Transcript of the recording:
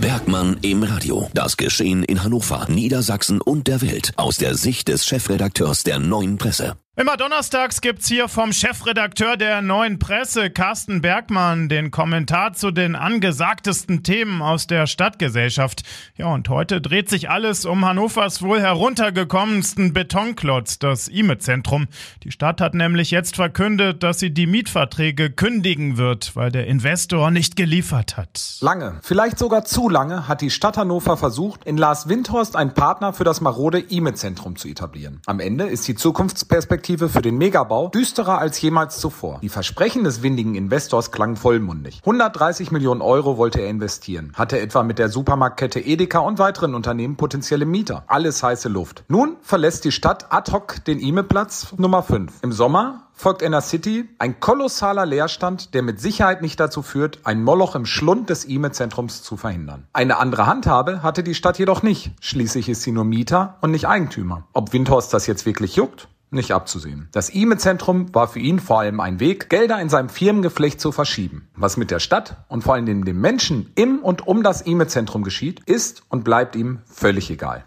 Bergmann im Radio. Das Geschehen in Hannover, Niedersachsen und der Welt aus der Sicht des Chefredakteurs der Neuen Presse. Immer donnerstags gibt's hier vom Chefredakteur der Neuen Presse, Carsten Bergmann, den Kommentar zu den angesagtesten Themen aus der Stadtgesellschaft. Ja, und heute dreht sich alles um Hannovers wohl heruntergekommensten Betonklotz, das IME-Zentrum. Die Stadt hat nämlich jetzt verkündet, dass sie die Mietverträge kündigen wird, weil der Investor nicht geliefert hat. Lange, vielleicht sogar zu lange, hat die Stadt Hannover versucht, in Lars Windhorst einen Partner für das marode IME-Zentrum zu etablieren. Am Ende ist die Zukunftsperspektive Perspektive für den Megabau düsterer als jemals zuvor. Die Versprechen des windigen Investors klangen vollmundig. 130 Millionen Euro wollte er investieren, hatte etwa mit der Supermarktkette Edeka und weiteren Unternehmen potenzielle Mieter. Alles heiße Luft. Nun verlässt die Stadt ad hoc den IME-Platz Nummer 5. Im Sommer folgt in der City ein kolossaler Leerstand, der mit Sicherheit nicht dazu führt, ein Moloch im Schlund des IME-Zentrums zu verhindern. Eine andere Handhabe hatte die Stadt jedoch nicht. Schließlich ist sie nur Mieter und nicht Eigentümer. Ob Windhorst das jetzt wirklich juckt? Nicht abzusehen. Das IME-Zentrum war für ihn vor allem ein Weg, Gelder in seinem Firmengeflecht zu verschieben. Was mit der Stadt und vor allem den Menschen im und um das IME-Zentrum geschieht, ist und bleibt ihm völlig egal.